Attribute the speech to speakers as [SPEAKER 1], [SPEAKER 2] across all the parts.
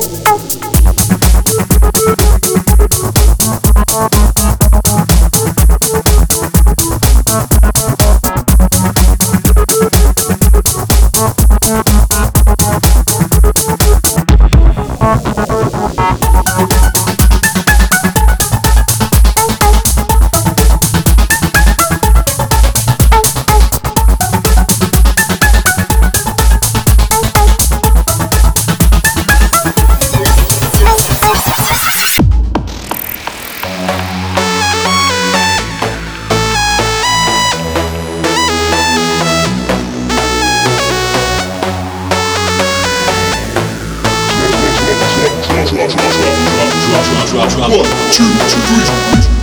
[SPEAKER 1] out, out, out.
[SPEAKER 2] Drop. One, two, two, three.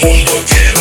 [SPEAKER 1] hold on. to